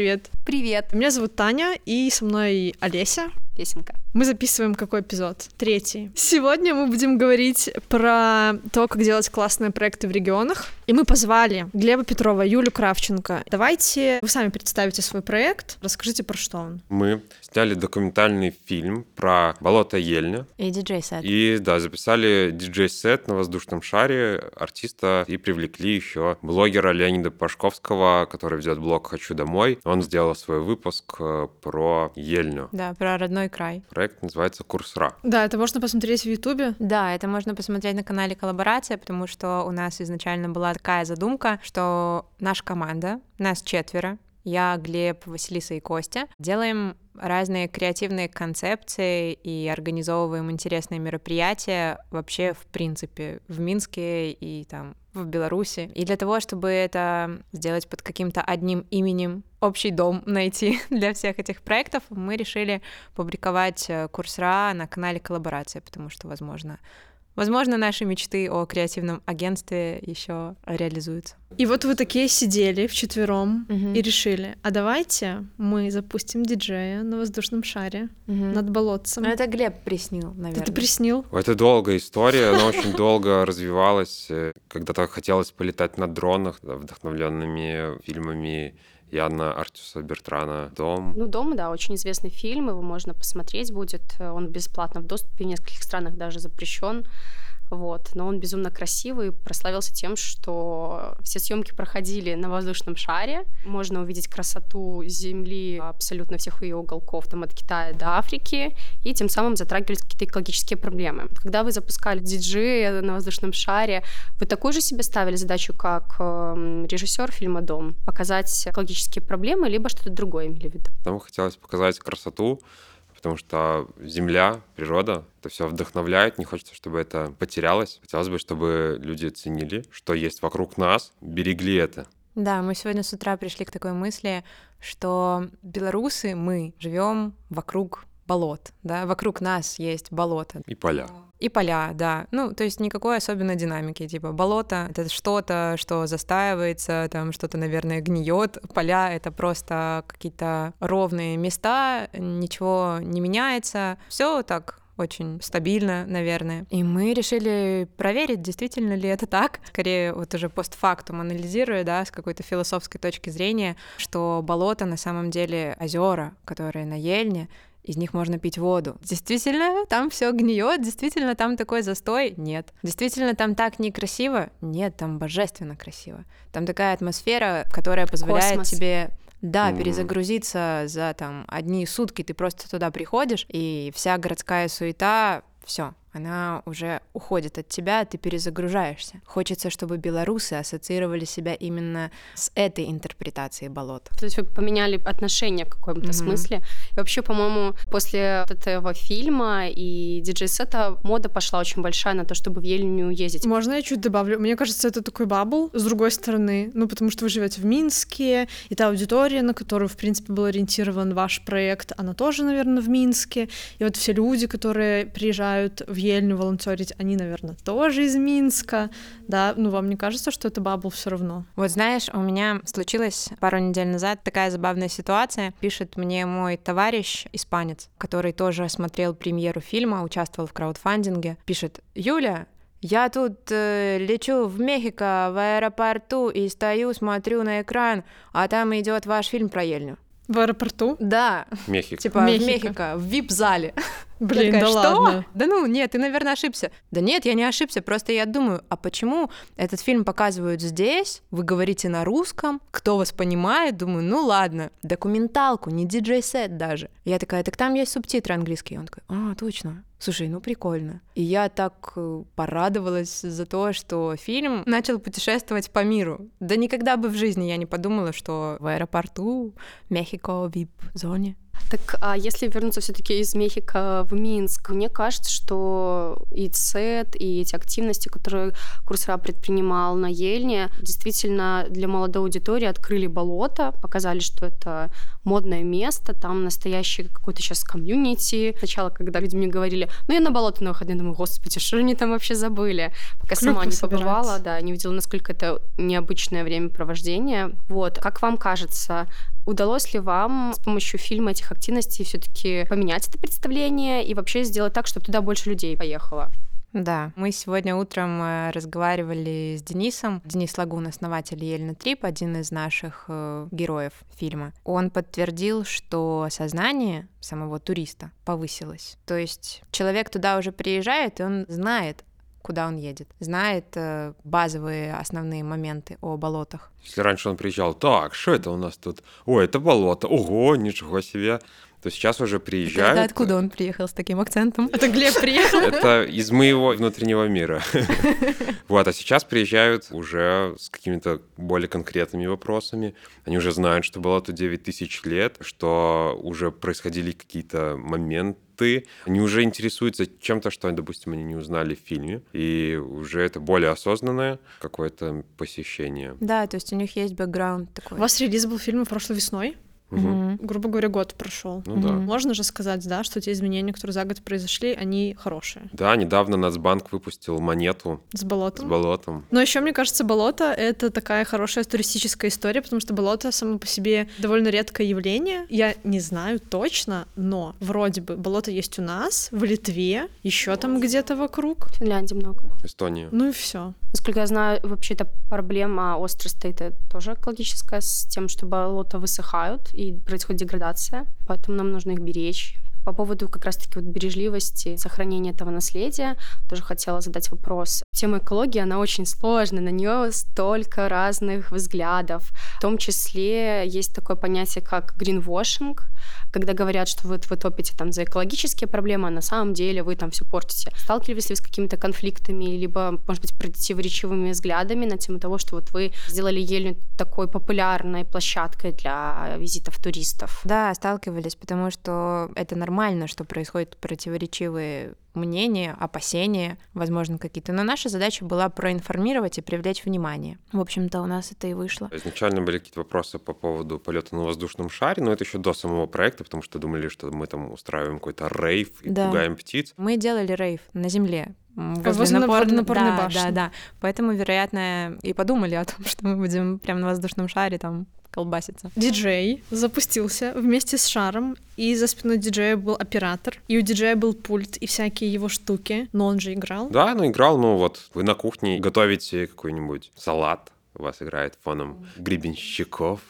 привет. Привет. Меня зовут Таня, и со мной Олеся. Песенка. Мы записываем какой эпизод? Третий. Сегодня мы будем говорить про то, как делать классные проекты в регионах. И мы позвали Глеба Петрова, Юлю Кравченко. Давайте вы сами представите свой проект, расскажите, про что он. Мы сняли документальный фильм про болото Ельня. И диджей-сет. И, да, записали диджей-сет на воздушном шаре артиста и привлекли еще блогера Леонида Пашковского, который ведет блог «Хочу домой». Он сделал свой выпуск э, про Ельню. Да, про родной край. Проект называется «Курсра». Да, это можно посмотреть в Ютубе. Да, это можно посмотреть на канале «Коллаборация», потому что у нас изначально была такая задумка, что наша команда, нас четверо, я, Глеб, Василиса и Костя, делаем разные креативные концепции и организовываем интересные мероприятия вообще, в принципе, в Минске и там в Беларуси. И для того, чтобы это сделать под каким-то одним именем, общий дом найти для всех этих проектов, мы решили публиковать э, курс РА на канале коллаборация, потому что, возможно, Возможно, наши мечты о креативном агентстве еще реализуются. И вот вы такие сидели вчетвером Мгм. и решили, а давайте мы запустим диджея на воздушном шаре Мгм. над болотцем. Ну, это Глеб приснил, наверное. Это приснил? Это долгая история, она очень долго развивалась. Э, Когда-то хотелось полетать на дронах, вдохновленными фильмами Яна Артюса Бертрана «Дом». Ну, «Дом», да, очень известный фильм, его можно посмотреть будет. Он бесплатно в доступе, в нескольких странах даже запрещен. Вот. Но он безумно красивый, прославился тем, что все съемки проходили на воздушном шаре. Можно увидеть красоту Земли абсолютно всех ее уголков, там от Китая до Африки, и тем самым затрагивались какие-то экологические проблемы. Когда вы запускали диджея на воздушном шаре, вы такую же себе ставили задачу, как э, режиссер фильма «Дом», показать экологические проблемы, либо что-то другое имели в виду? Нам хотелось показать красоту, потому что земля, природа, это все вдохновляет, не хочется, чтобы это потерялось. Хотелось бы, чтобы люди ценили, что есть вокруг нас, берегли это. Да, мы сегодня с утра пришли к такой мысли, что белорусы, мы живем вокруг болот, да, вокруг нас есть болото. И поля. И поля, да. Ну, то есть никакой особенной динамики. Типа болото — это что-то, что застаивается, там что-то, наверное, гниет. Поля — это просто какие-то ровные места, ничего не меняется. Все так очень стабильно, наверное. И мы решили проверить, действительно ли это так. Скорее, вот уже постфактум анализируя, да, с какой-то философской точки зрения, что болото на самом деле озера, которые на Ельне, из них можно пить воду. Действительно, там все гниет, действительно, там такой застой? Нет. Действительно, там так некрасиво? Нет, там божественно красиво. Там такая атмосфера, которая позволяет Космос. тебе да, перезагрузиться за там одни сутки. Ты просто туда приходишь, и вся городская суета, все, она уже уходит от тебя, ты перезагружаешься. Хочется, чтобы белорусы ассоциировали себя именно с этой интерпретацией болот. То есть вы поменяли отношение в каком-то Мгм. смысле. И вообще, по-моему, после этого фильма и диджей-сета мода пошла очень большая на то, чтобы в Ельню ездить. Можно я чуть добавлю? Мне кажется, это такой bubble с другой стороны. Ну, потому что вы живете в Минске, и та аудитория, на которую, в принципе, был ориентирован ваш проект, она тоже, наверное, в Минске. И вот все люди, которые приезжают в Ельню волонтерить, они, наверное, тоже из Минска. Да, ну вам не кажется, что это bubble все равно? Вот знаешь, у меня случилась пару недель назад такая забавная ситуация. Пишет мне мой товарищ, испанец, который тоже смотрел премьеру фильма, участвовал в краудфандинге. Пишет, Юля, я тут э, лечу в Мехико в аэропорту и стою, смотрю на экран, а там идет ваш фильм про Ельню. В аэропорту? Да, Мехико. типа Мехико. в Мехико, в вип-зале. Блин, Я да такая, что? ладно. Да ну, нет, ты, наверное, ошибся. Да нет, я не ошибся, просто я думаю, а почему этот фильм показывают здесь, вы говорите на русском, кто вас понимает, думаю, ну ладно, документалку, не диджей-сет даже. Я такая, так там есть субтитры английские. Он такой, а, точно. Слушай, ну прикольно. И я так э, порадовалась за то, что фильм начал путешествовать по миру. Да никогда бы в жизни я не подумала, что в аэропорту Мехико вип-зоне Так, а если вернуться все-таки из Мехико в Минск, мне кажется, что и ЦЕТ, и эти активности, которые Курсра предпринимал на Ельне, действительно для молодой аудитории открыли болото, показали, что это модное место, там настоящий какой-то сейчас комьюнити. Сначала, когда люди мне говорили, ну я на болото на выходные, думаю, господи, что они там вообще забыли? Пока Клюквы сама не собирать. побывала, да, не видела, насколько это необычное времяпровождение. Вот, как вам кажется, Удалось ли вам с помощью фильма этих активностей все-таки поменять это представление и вообще сделать так, чтобы туда больше людей поехало? Да, мы сегодня утром э, разговаривали с Денисом. Денис Лагун, основатель Ельна Трип, один из наших э, героев фильма. Он подтвердил, что сознание самого туриста повысилось. То есть человек туда уже приезжает, и он знает, куда он едет, знает э, базовые основные моменты о болотах. Если раньше он приезжал, так, что это у нас тут? Ой, это болото, ого, ничего себе то сейчас уже приезжают... Это откуда он приехал с таким акцентом? Это Глеб приехал? Это из моего внутреннего мира. Вот, а сейчас приезжают уже с какими-то более конкретными вопросами. Они уже знают, что было тут 9 тысяч лет, что уже происходили какие-то моменты, они уже интересуются чем-то, что, допустим, они не узнали в фильме, и уже это более осознанное какое-то посещение. Да, то есть у них есть бэкграунд такой. У вас релиз был фильма прошлой весной? Угу. Грубо говоря, год прошел. Ну, да. Можно же сказать, да, что те изменения, которые за год произошли, они хорошие. Да, недавно Нацбанк выпустил монету с болотом. С болотом. Но еще мне кажется, болото это такая хорошая туристическая история, потому что болото само по себе довольно редкое явление. Я не знаю точно, но вроде бы болото есть у нас, в Литве, еще там где-то вокруг. В Финляндии много. Эстония. Ну и все. Насколько я знаю, вообще это проблема острова стоит тоже экологическая с тем, что болота высыхают и происходит деградация, поэтому нам нужно их беречь. По поводу как раз-таки вот бережливости, сохранения этого наследия, тоже хотела задать вопрос. Тема экологии, она очень сложная, на нее столько разных взглядов. В том числе есть такое понятие, как гринвошинг, когда говорят, что вы, вы топите там за экологические проблемы, а на самом деле вы там все портите. Сталкивались ли вы с какими-то конфликтами, либо, может быть, противоречивыми взглядами на тему того, что вот вы сделали Ельню такой популярной площадкой для визитов туристов? Да, сталкивались, потому что это нормально, что происходят противоречивые мнения, опасения, возможно, какие-то. Но наша задача была проинформировать и привлечь внимание. В общем-то, у нас это и вышло. Изначально были какие-то вопросы по поводу полета на воздушном шаре, но это еще до самого проекта, потому что думали, что мы там устраиваем какой-то рейв и да. пугаем птиц. Мы делали рейв на земле, возле, возле напор... напорной да, башни. Да, да. Поэтому, вероятно, и подумали о том, что мы будем прямо на воздушном шаре там колбасится. Диджей запустился вместе с шаром, и за спиной диджея был оператор, и у диджея был пульт и всякие его штуки, но он же играл. Да, ну играл, ну вот вы на кухне готовите какой-нибудь салат, у вас играет фоном гребенщиков,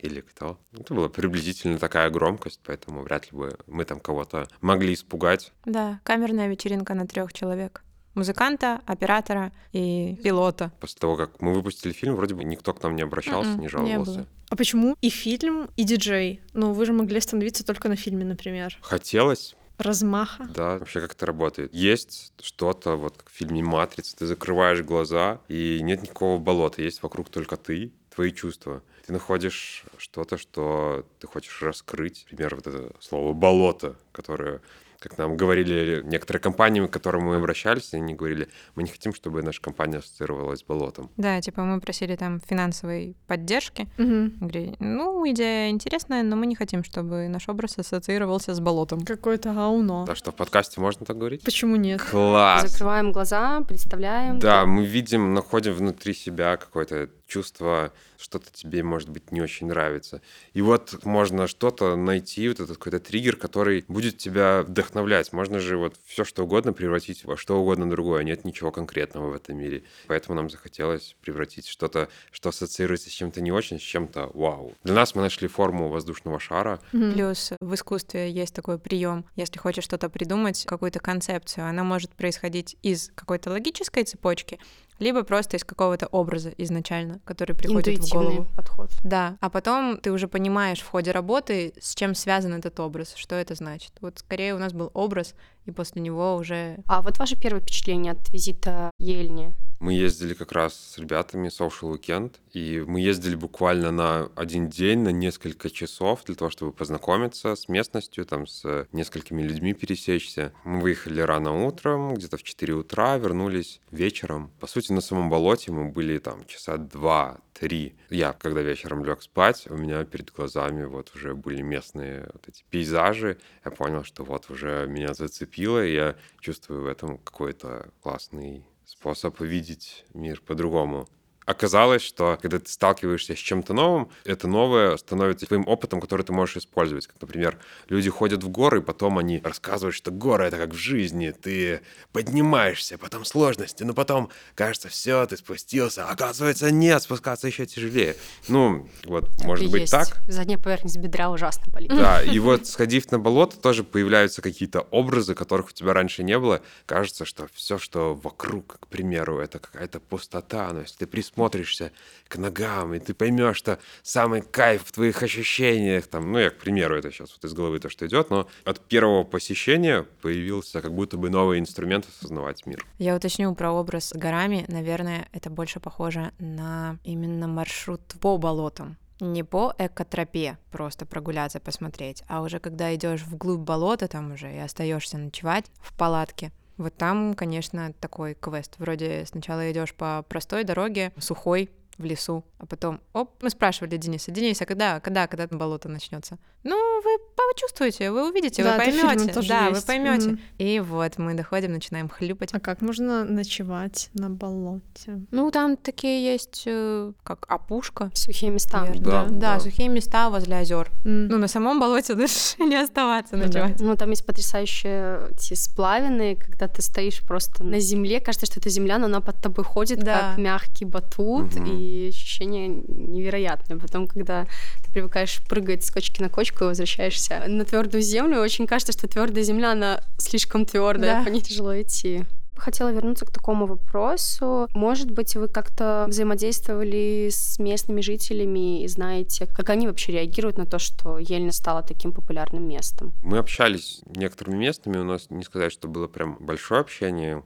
или кто. Это была приблизительно такая громкость, поэтому вряд ли бы мы там кого-то могли испугать. Да, камерная вечеринка на трех человек музыканта, оператора и пилота. После того, как мы выпустили фильм, вроде бы никто к нам не обращался, Mm-mm, не жаловался. Не а почему и фильм, и диджей? Ну, вы же могли остановиться только на фильме, например. Хотелось, размаха. Да, вообще как это работает. Есть что-то, вот как в фильме «Матрица», ты закрываешь глаза, и нет никакого болота, есть вокруг только ты, твои чувства. Ты находишь что-то, что ты хочешь раскрыть. Например, вот это слово «болото», которое как нам говорили некоторые компании, к которым мы обращались, они говорили, мы не хотим, чтобы наша компания ассоциировалась с болотом. Да, типа мы просили там финансовой поддержки. Угу. Говорили, ну, идея интересная, но мы не хотим, чтобы наш образ ассоциировался с болотом. Какое-то гауно. Да, что в подкасте можно так говорить? Почему нет? Класс! Закрываем глаза, представляем. Да, мы видим, находим внутри себя какое-то чувство, что-то тебе, может быть, не очень нравится. И вот можно что-то найти, вот этот какой-то триггер, который будет тебя вдохновлять. Можно же вот все что угодно превратить во что угодно другое. Нет ничего конкретного в этом мире. Поэтому нам захотелось превратить что-то, что ассоциируется с чем-то не очень, с чем-то вау. Для нас мы нашли форму воздушного шара. Mm-hmm. Плюс в искусстве есть такой прием. Если хочешь что-то придумать, какую-то концепцию, она может происходить из какой-то логической цепочки, либо просто из какого-то образа изначально, который приходит в голову. подход. Да, а потом ты уже понимаешь в ходе работы, с чем связан этот образ, что это значит. Вот скорее у нас был образ, и после него уже... А вот ваше первое впечатление от визита Ельни? Мы ездили как раз с ребятами Social Weekend, и мы ездили буквально на один день, на несколько часов для того, чтобы познакомиться с местностью, там с несколькими людьми пересечься. Мы выехали рано утром, где-то в 4 утра, вернулись вечером. По сути, на самом болоте мы были там часа два, три. Я, когда вечером лег спать, у меня перед глазами вот уже были местные вот эти пейзажи. Я понял, что вот уже меня зацепило, и я чувствую в этом какой-то классный способ видеть мир по-другому. Оказалось, что когда ты сталкиваешься с чем-то новым, это новое становится твоим опытом, который ты можешь использовать. Как, например, люди ходят в горы, и потом они рассказывают, что горы — это как в жизни. Ты поднимаешься, потом сложности, но потом кажется, все, ты спустился. Оказывается, нет, спускаться еще тяжелее. Ну, вот, Так может быть, есть. так. Задняя поверхность бедра ужасно болит. Да, и вот сходив на болото, тоже появляются какие-то образы, которых у тебя раньше не было. Кажется, что все, что вокруг, к примеру, это какая-то пустота. Но если ты присмотришься к ногам, и ты поймешь, что самый кайф в твоих ощущениях, там, ну, я, к примеру, это сейчас вот из головы то, что идет, но от первого посещения появился как будто бы новый инструмент осознавать мир. Я уточню про образ с горами. Наверное, это больше похоже на именно маршрут по болотам. Не по экотропе просто прогуляться, посмотреть, а уже когда идешь вглубь болота, там уже и остаешься ночевать в палатке. Вот там, конечно, такой квест. Вроде сначала идешь по простой дороге, сухой, в лесу, а потом, оп, мы спрашивали Дениса, Денис, а когда, когда, когда почувствуете? начнется? Ну, вы почувствуете, вы увидите, Да, вы поймете, да, есть. вы поймете. Мгм. И вот мы доходим, начинаем хлюпать. А как можно ночевать на болоте? Ну, там такие есть, э, как опушка. Сухие места. наверное. Да, да, да. сухие места возле озер. М. Ну, на самом болоте лучше не оставаться Ну да. ночевать. Ну, там есть потрясающие эти сплавины, когда ты стоишь просто на земле, кажется, что это земля, но она под тобой ходит, Да. как мягкий батут, Мгм. и ощущение невероятное. Потом, когда ты привыкаешь прыгать с кочки на кочку и возвращаешься на твердую землю, очень кажется, что твердая земля, она слишком твердая, Да. по ней тяжело идти. Хотела вернуться к такому вопросу. Может быть, вы как-то взаимодействовали с местными жителями и знаете, как они вообще реагируют на то, что Ельня стала таким популярным местом? Мы общались с некоторыми местными, у нас не сказать, что было прям большое общение,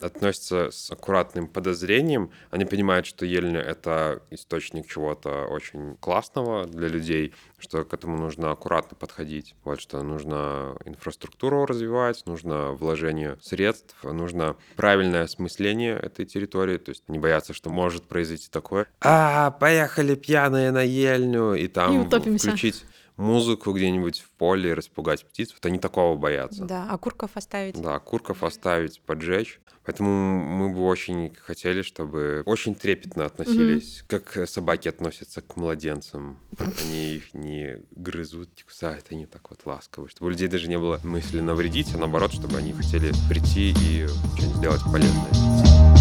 относятся с аккуратным подозрением. Они понимают, что Ельня — это источник чего-то очень классного для людей, что к этому нужно аккуратно подходить. Вот что нужно инфраструктуру развивать, нужно вложение средств, нужно правильное осмысление этой территории, то есть не бояться, что может произойти такое. А, поехали пьяные на Ельню, и там И утопимся. включить музыку где-нибудь в поле распугать птиц. Вот они такого боятся. Да, окурков оставить. Да, курков оставить, поджечь. Поэтому мы бы очень хотели, чтобы очень трепетно относились, как собаки относятся к младенцам. Они их не грызут, не кусают, они так вот ласковы. Чтобы у людей даже не было мысли навредить, а наоборот, чтобы они хотели прийти и что-нибудь сделать полезное.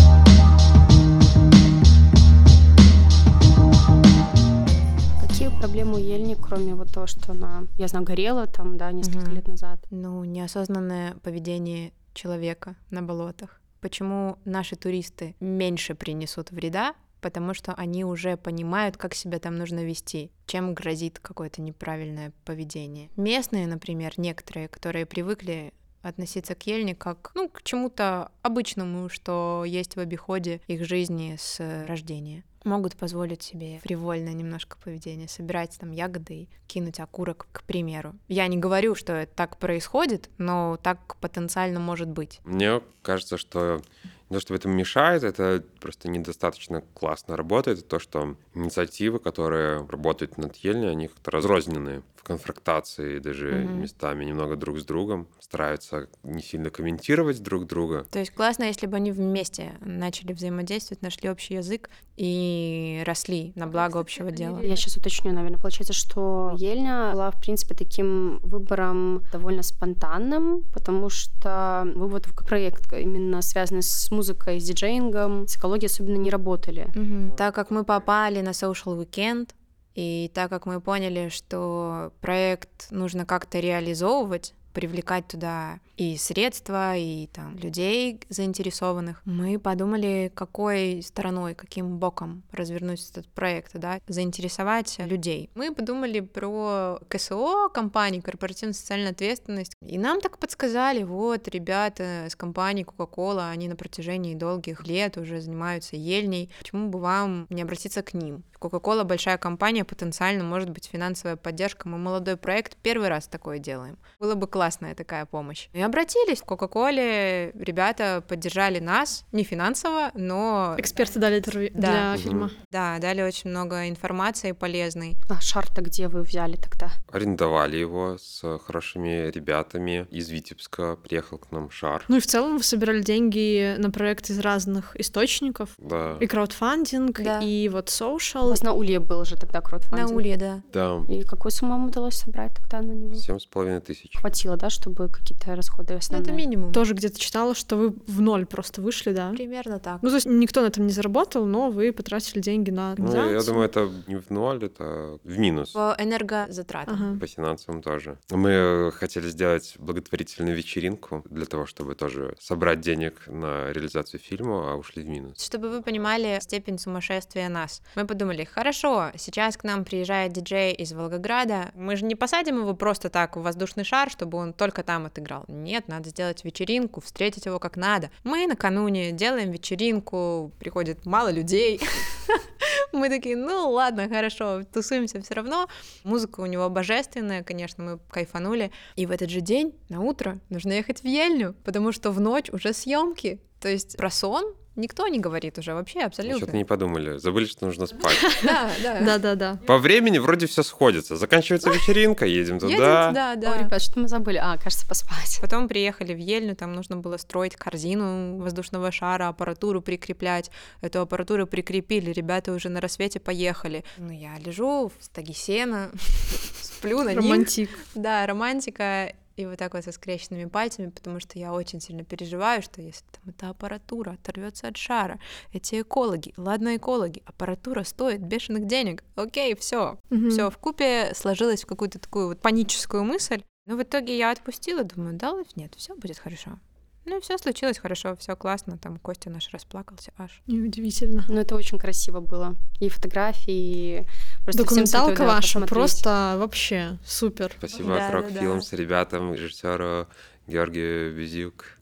Какие проблемы у Ельни, кроме вот того, что она, я знаю, горела там, да, несколько Мгм. лет назад? Ну, неосознанное поведение человека на болотах. Почему наши туристы меньше принесут вреда? Потому что они уже понимают, как себя там нужно вести, чем грозит какое-то неправильное поведение. Местные, например, некоторые, которые привыкли относиться к ельне как ну, к чему-то обычному, что есть в обиходе их жизни с рождения. Могут позволить себе фривольное немножко поведение, собирать там ягоды и кинуть окурок, к примеру. Я не говорю, что это так происходит, но так потенциально может быть. Мне кажется, что то, что этому мешает, это просто недостаточно классно работает. Это то, что инициативы, которые работают над Ельней, они как-то разрозненные в конфронтации даже Мгм. местами немного друг с другом, стараются не сильно комментировать друг друга. То есть классно, если бы они вместе начали взаимодействовать, нашли общий язык и росли на благо общего дела. Я сейчас уточню, наверное. Получается, что Ельня была, в принципе, таким выбором довольно спонтанным, потому что вы вот как проект, именно связанный с музыкой, с диджеингом, с экологией особенно не работали. Мгм. Так как мы попали на Social Weekend, и так как мы поняли, что проект нужно как-то реализовывать, привлекать туда и средства, и там людей заинтересованных, мы подумали, какой стороной, каким боком развернуть этот проект, да, заинтересовать людей. Мы подумали про КСО, компании, корпоративную социальную ответственность, и нам так подсказали, вот, ребята с компании Coca-Cola, они на протяжении долгих лет уже занимаются ельней, почему бы вам не обратиться к ним? Кока-кола большая компания, потенциально может быть финансовая поддержка. Мы молодой проект, первый раз такое делаем. Было бы классная такая помощь. И обратились к Кока-коле, ребята поддержали нас, не финансово, но... Эксперты дали интервью Да. для фильма. Да, дали очень много информации полезной. А шар-то где вы взяли тогда? Арендовали его с хорошими ребятами из Витебска. Приехал к нам Шар. Ну и в целом вы собирали деньги на проект из разных источников. Да. И краудфандинг, Да. и вот social. Вас на Улье был же тогда краудфандинг. На Улье, да. Да. И какую сумму вам удалось собрать тогда на него? Семь с половиной тысяч. Хватило, да, чтобы какие-то расходы Ну, основные? это минимум. Тоже где-то читала, что вы в ноль просто вышли, да? Примерно так. Ну, то есть никто на этом не заработал, но вы потратили деньги на Ну, я думаю, это не в ноль, это в минус. По энергозатратам. Ага. По финансовым тоже. Мы хотели сделать благотворительную вечеринку для того, чтобы тоже собрать денег на реализацию фильма, а ушли в минус. Чтобы вы понимали степень сумасшествия нас. Мы подумали, хорошо, сейчас к нам приезжает диджей из Волгограда, мы же не посадим его просто так в воздушный шар, чтобы он только там отыграл. Нет, надо сделать вечеринку, встретить его как надо. Мы накануне делаем вечеринку, приходит мало людей. Мы такие, ну ладно, хорошо, тусуемся все равно. Музыка у него божественная, конечно, мы кайфанули. И в этот же день, на утро, нужно ехать в Ельню, потому что в ночь уже съемки. То есть про сон никто не говорит уже вообще абсолютно. Что-то не подумали. Забыли, что нужно спать. Да, да. Да-да-да. По времени вроде все сходится. Заканчивается вечеринка, едем Едем, туда. да, да. ребят, что мы забыли? А, кажется, поспать. Потом приехали в Ельню, там нужно было строить корзину воздушного шара, аппаратуру прикреплять. Эту аппаратуру прикрепили, ребята уже на рассвете поехали. Ну, я лежу в стоге сена, сплю на них. Романтик. Да, романтика. И вот так вот со скрещенными пальцами, потому что я очень сильно переживаю, что если там эта аппаратура оторвется от шара, эти экологи, ладно, экологи, аппаратура стоит бешеных денег. Окей, все. Мгм. Все в купе сложилось в какую-то такую вот паническую мысль. Но в итоге я отпустила, думаю, да, нет, все будет хорошо. Ну и все случилось хорошо, все классно. Там Костя наш расплакался аж. Неудивительно. Ну, это очень красиво было. И фотографии, и просто Документалка ваша просто вообще супер. Спасибо Да, от да, Rock да. Films, ребятам, режиссеру Георгию Безюк,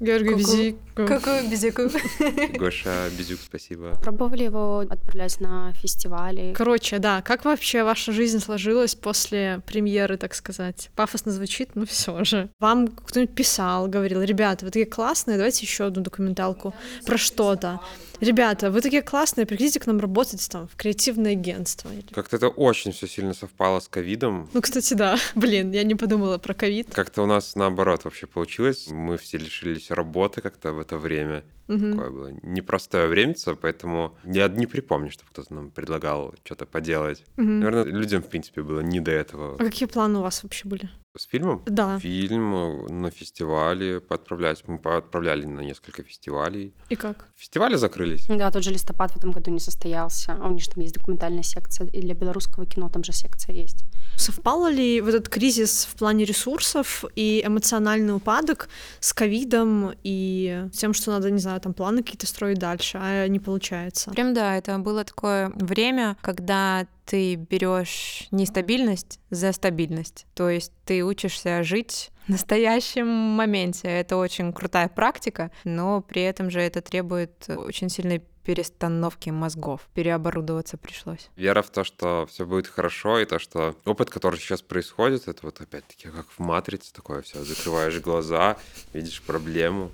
Георгий Ку-ку. Визик. Какую безяку. Гоша Безюк, спасибо. Пробовали его отправлять на фестивали? Короче, да, как вообще ваша жизнь сложилась после премьеры, так сказать? Пафосно звучит, но все же. Вам кто-нибудь писал, говорил, ребята, вы такие классные, давайте еще одну документалку про что-то. Ребята, вы такие классные, приходите к нам работать там в креативное агентство. Как-то это очень все сильно совпало с ковидом. Ну, кстати, да. Блин, я не подумала про ковид. Как-то у нас наоборот вообще получилось. Мы все лишились работы как-то в это время. Мгм. Такое было непростое время, поэтому я не припомню, чтобы кто-то нам предлагал что-то поделать. Мгм. Наверное, людям, в принципе, было не до этого. А какие планы у вас вообще были? С фильмом? Да. Фильм э, на фестивале поотправлять. Мы поотправляли на несколько фестивалей. И как? Фестивали закрылись. Да, тот же листопад в этом году не состоялся. А у них же там есть документальная секция, и для белорусского кино там же секция есть. Совпало ли вот этот кризис в плане ресурсов и эмоциональный упадок с ковидом и тем, что надо, не знаю, там планы какие-то строить дальше, а не получается? Прям да, это было такое время, когда ты берешь нестабильность за стабильность. То есть ты учишься жить в настоящем моменте. Это очень крутая практика, но при этом же это требует очень сильной перестановки мозгов. Переоборудоваться пришлось. Вера в то, что все будет хорошо, и то, что опыт, который сейчас происходит, это вот опять-таки как в матрице такое все. Закрываешь глаза, видишь проблему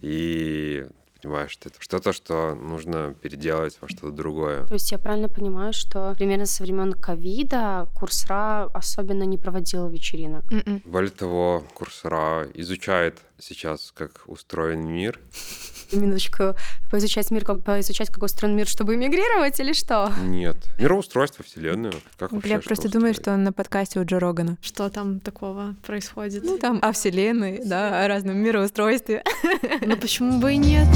и понимаешь, что это что-то, что нужно переделать во что-то другое. То есть я правильно понимаю, что примерно со времен ковида Курсра особенно не проводила вечеринок. М-м. Более того, курсора изучает сейчас, как устроен мир. Минуточку, поизучать мир, как поизучать, как устроен мир, чтобы эмигрировать или что? Нет. Мироустройство, Вселенную. Как вообще, Я что просто думаю, что он на подкасте у Джо Рогана. Что там такого происходит? Ну, там о Вселенной, да, о разном мироустройстве. Ну почему бы и нет?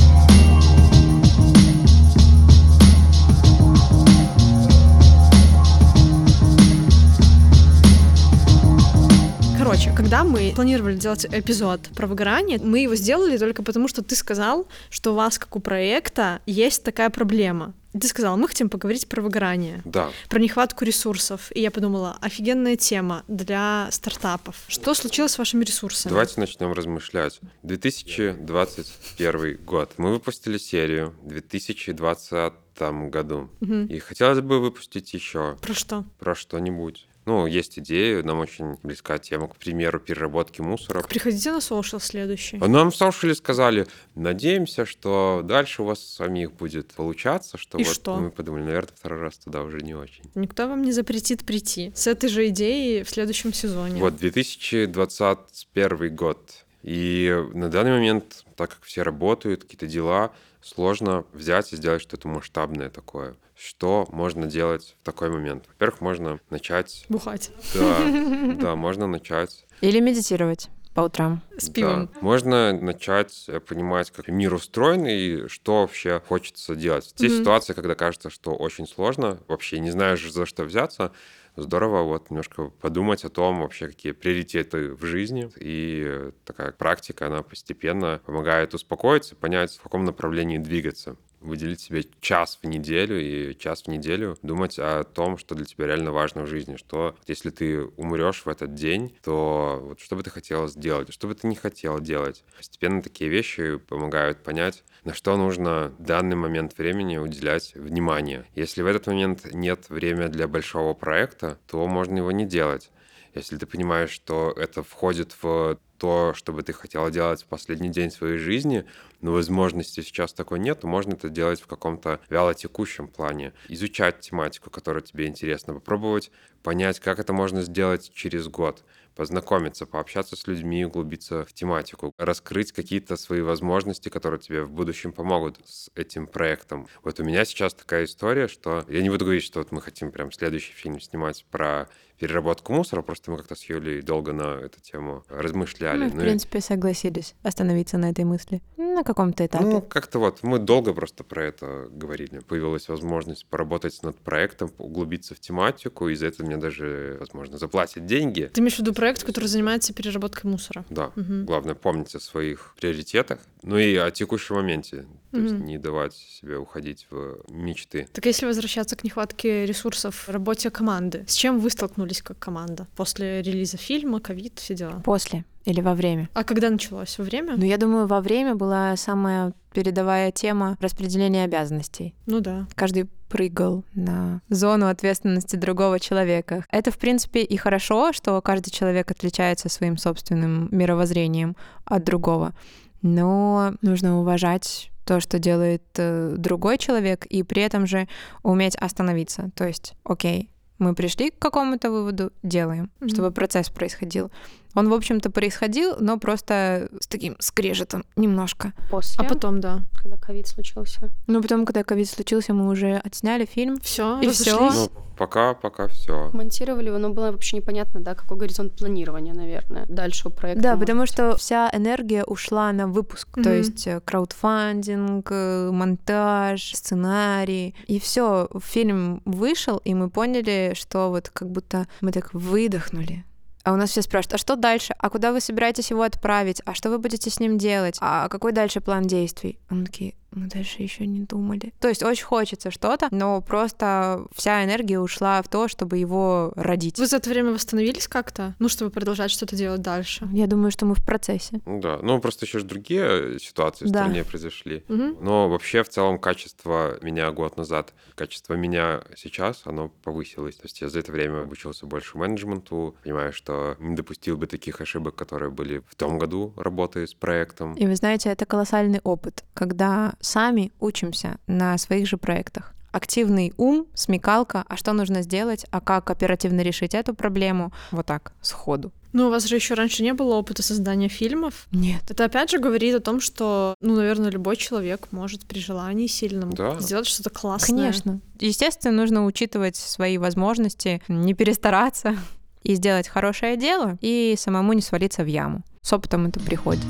Короче, когда мы планировали делать эпизод про выгорание, мы его сделали только потому, что ты сказал, что у вас, как у проекта, есть такая проблема. Ты сказал, мы хотим поговорить про выгорание, Да. про нехватку ресурсов. И я подумала, офигенная тема для стартапов. Что случилось с вашими ресурсами? Давайте начнем размышлять. 2021 год. Мы выпустили серию. 2020 2019 году. Мгм. И хотелось бы выпустить еще Про что? про что-нибудь. Ну, есть идеи, нам очень близка тема, к примеру, переработки мусора. Приходите на соушал следующий. А нам в Саушиле сказали, надеемся, что дальше у вас самих будет получаться, что И вот что? мы подумали, наверное, второй раз туда уже не очень. Никто вам не запретит прийти с этой же идеей в следующем сезоне. Вот 2021 год. И на данный момент, так как все работают, какие-то дела, сложно взять и сделать что-то масштабное такое. Что можно делать в такой момент? Во-первых, можно начать... Бухать Да, да, можно начать Или медитировать по утрам. с пивом. Да. Можно начать э, понимать, как мир устроен и что вообще хочется делать. В те Мгм. ситуации, когда кажется, что очень сложно, вообще не знаешь, за что взяться, здорово вот немножко подумать о том, вообще какие приоритеты в жизни. И такая практика, она постепенно помогает успокоиться, понять, в каком направлении двигаться выделить себе час в неделю и час в неделю думать о том, что для тебя реально важно в жизни, что если ты умрешь в этот день, то вот что бы ты хотела сделать, что бы ты не хотела делать. Постепенно такие вещи помогают понять, на что нужно в данный момент времени уделять внимание. Если в этот момент нет времени для большого проекта, то можно его не делать. Если ты понимаешь, что это входит в то, что бы ты хотела делать в последний день своей жизни, но возможности сейчас такой нет, можно это делать в каком-то вялотекущем плане. Изучать тематику, которая тебе интересна, попробовать понять, как это можно сделать через год, познакомиться, пообщаться с людьми, углубиться в тематику, раскрыть какие-то свои возможности, которые тебе в будущем помогут с этим проектом. Вот у меня сейчас такая история, что я не буду говорить, что вот мы хотим прям следующий фильм снимать про переработку мусора, просто мы как-то с Юлей долго на эту тему размышляли. Мы, в Ну и- принципе, согласились остановиться на этой мысли. На каком-то этапе. Ну, как-то вот мы долго просто про это говорили. Появилась возможность поработать над проектом, углубиться в тематику, и за это мне даже, возможно, заплатят деньги. Ты имеешь в виду проект, который занимается переработкой мусора? Да. Мгм. Главное помнить о своих приоритетах, ну и о текущем моменте. То есть Мгм. не давать себе уходить в мечты. Так если возвращаться к нехватке ресурсов в работе команды, с чем вы столкнулись как команда после релиза фильма, ковид, все дела? После или во время. А когда началось? Во время? Ну, я думаю, во время была самая передовая тема распределения обязанностей. Ну да. Каждый прыгал на зону ответственности другого человека. Это, в принципе, и хорошо, что каждый человек отличается своим собственным мировоззрением от другого. Но нужно уважать то, что делает э, другой человек, и при этом же уметь остановиться. То есть, окей, мы пришли к какому-то выводу, делаем, Мгм. чтобы процесс происходил. Он, в общем-то, происходил, но просто с таким скрежетом немножко. После, А потом, да. когда ковид случился. Ну, потом, когда ковид случился, мы уже отсняли фильм. Все, И всё. Ну, пока, пока все. Монтировали его, но было вообще непонятно, да, какой горизонт планирования, наверное, дальше у проекта. Да, потому быть. что вся энергия ушла на выпуск, то Мгм. есть э, краудфандинг, э, монтаж, сценарий, и все. Фильм вышел, и мы поняли, что вот как будто мы так выдохнули. А у нас все спрашивают, а что дальше? А куда вы собираетесь его отправить? А что вы будете с ним делать? А какой дальше план действий? Мы такие, мы дальше еще не думали. То есть очень хочется что-то, но просто вся энергия ушла в то, чтобы его родить. Вы за это время восстановились как-то? Ну, чтобы продолжать что-то делать дальше. Я думаю, что мы в процессе. Ну да, ну просто еще же другие ситуации в Да. стране произошли. Мгм. Но вообще в целом качество меня год назад, качество меня сейчас, оно повысилось. То есть я за это время обучился больше менеджменту, понимаю, что не допустил бы таких ошибок, которые были в том году работы с проектом. И вы знаете, это колоссальный опыт, когда сами учимся на своих же проектах. Активный ум, смекалка, а что нужно сделать, а как оперативно решить эту проблему, вот так, сходу. Ну, у вас же еще раньше не было опыта создания фильмов. Нет. Это опять же говорит о том, что, ну, наверное, любой человек может при желании сильном Да. сделать что-то классное. Конечно. Естественно, нужно учитывать свои возможности, не перестараться и сделать хорошее дело, и самому не свалиться в яму. С опытом это приходит.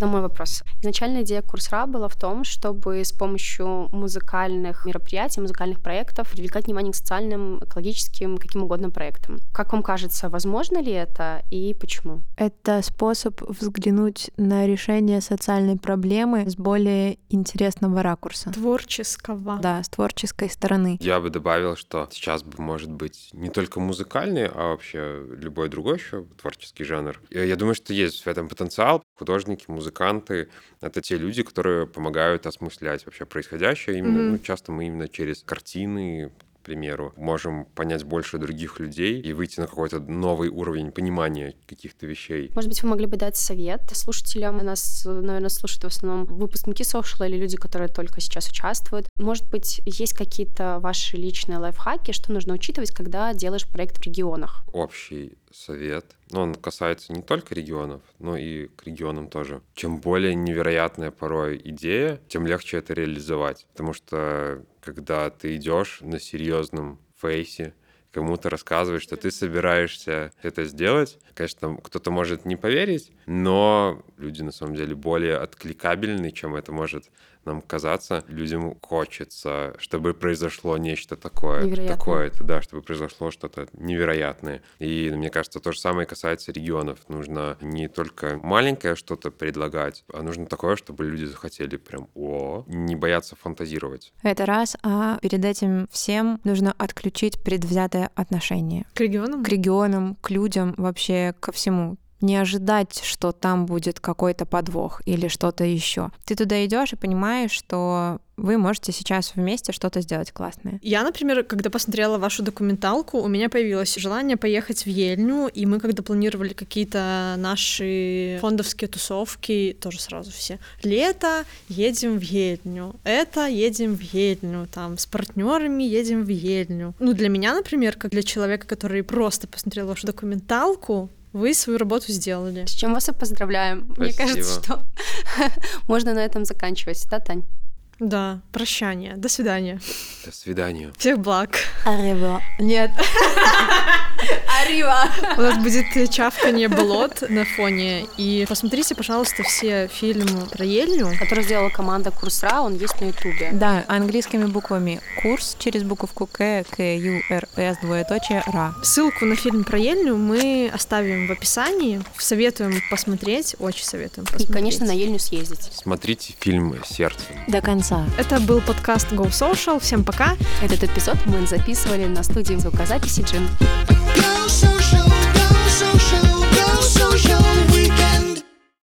Тогда мой вопрос. Изначально идея Курсра была в том, чтобы с помощью музыкальных мероприятий, музыкальных проектов привлекать внимание к социальным, экологическим, каким угодно проектам. Как вам кажется, возможно ли это и почему? Это способ взглянуть на решение социальной проблемы с более интересного ракурса. Творческого. Да, с творческой стороны. Я бы добавил, что сейчас бы может быть не только музыкальный, а вообще любой другой еще творческий жанр. Я я думаю, что есть в этом потенциал. Художники, музыканты, музыканты — это те люди, которые помогают осмыслять вообще происходящее. Именно, Мгм. ну, часто мы именно через картины, к примеру, можем понять больше других людей и выйти на какой-то новый уровень понимания каких-то вещей. Может быть, вы могли бы дать совет слушателям? Нас, наверное, слушают в основном выпускники соушала или люди, которые только сейчас участвуют. Может быть, есть какие-то ваши личные лайфхаки, что нужно учитывать, когда делаешь проект в регионах? Общий совет, но он касается не только регионов, но и к регионам тоже. Чем более невероятная порой идея, тем легче это реализовать. Потому что когда ты идешь на серьезном фейсе, кому-то рассказываешь, что ты собираешься это сделать. Конечно, кто-то может не поверить, но люди на самом деле более откликабельны, чем это может нам казаться. Людям хочется, чтобы произошло нечто такое. Такое-то, да, чтобы произошло что-то невероятное. И мне кажется, то же самое касается регионов. Нужно не только маленькое что-то предлагать, а нужно такое, чтобы люди захотели прям о, не бояться фантазировать. Это раз, а перед этим всем нужно отключить предвзятое отношение К регионам? к регионам, к людям, вообще ко всему. Не ожидать, что там будет какой-то подвох или что-то еще. Ты туда идешь и понимаешь, что вы можете сейчас вместе что-то сделать классное. Я, например, когда посмотрела вашу документалку, у меня появилось желание поехать в Ельню, и мы, когда планировали какие-то наши фондовские тусовки, тоже сразу все, лето, едем в Ельню, это, едем в Ельню, там, с партнерами едем в Ельню. Ну, для меня, например, как для человека, который просто посмотрел вашу документалку, вы свою работу сделали. С чем вас и поздравляем. Мне Спасибо. кажется, что можно на этом заканчивать. Да, Тань? Да, прощание, до свидания. До свидания. Всех благ. Арива. Нет. Арива. У нас будет чавканье болот на фоне. И посмотрите, пожалуйста, все фильмы про Ельню. Который сделала команда Курсра, он есть на Ютубе. Да, английскими буквами курс через буковку К, К, Ю, Р, С, двоеточие, Ра. Ссылку на фильм про Ельню мы оставим в описании. Советуем посмотреть, очень советуем И, посмотреть. конечно, на Ельню съездить. Смотрите фильм «Сердце». До конца. Это был подкаст Go Social. Всем пока. Этот эпизод мы записывали на студии звукозаписи Джин. Go social, go social, go social.